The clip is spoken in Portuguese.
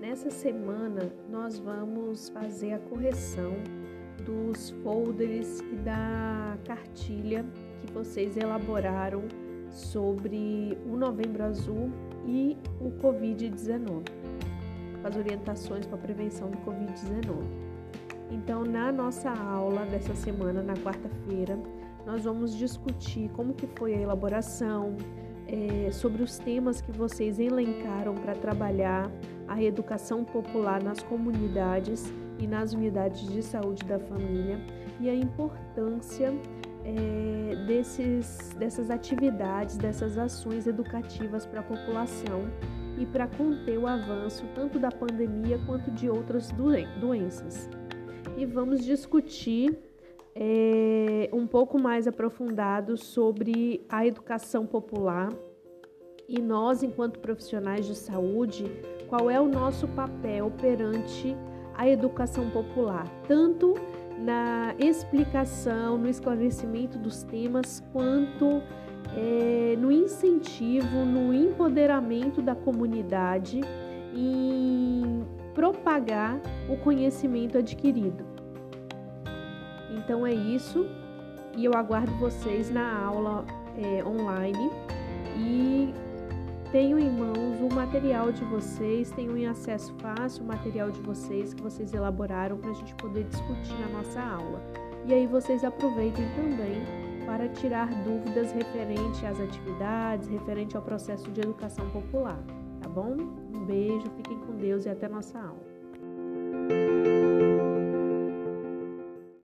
nessa semana nós vamos fazer a correção dos folders e da cartilha que vocês elaboraram sobre o Novembro Azul e o Covid-19, as orientações para a prevenção do Covid-19. Então, na nossa aula dessa semana, na quarta-feira, nós vamos discutir como que foi a elaboração, é, sobre os temas que vocês elencaram para trabalhar a educação popular nas comunidades e nas unidades de saúde da família e a importância é, desses, dessas atividades, dessas ações educativas para a população e para conter o avanço tanto da pandemia quanto de outras doenças. E vamos discutir um pouco mais aprofundado sobre a educação popular e nós, enquanto profissionais de saúde, qual é o nosso papel perante a educação popular, tanto na explicação, no esclarecimento dos temas, quanto é, no incentivo, no empoderamento da comunidade em propagar o conhecimento adquirido. Então é isso e eu aguardo vocês na aula é, online e tenho em mãos o material de vocês, tenho em acesso fácil o material de vocês que vocês elaboraram para a gente poder discutir na nossa aula. E aí vocês aproveitem também para tirar dúvidas referente às atividades, referente ao processo de educação popular, tá bom? Um beijo, fiquem com Deus e até nossa aula.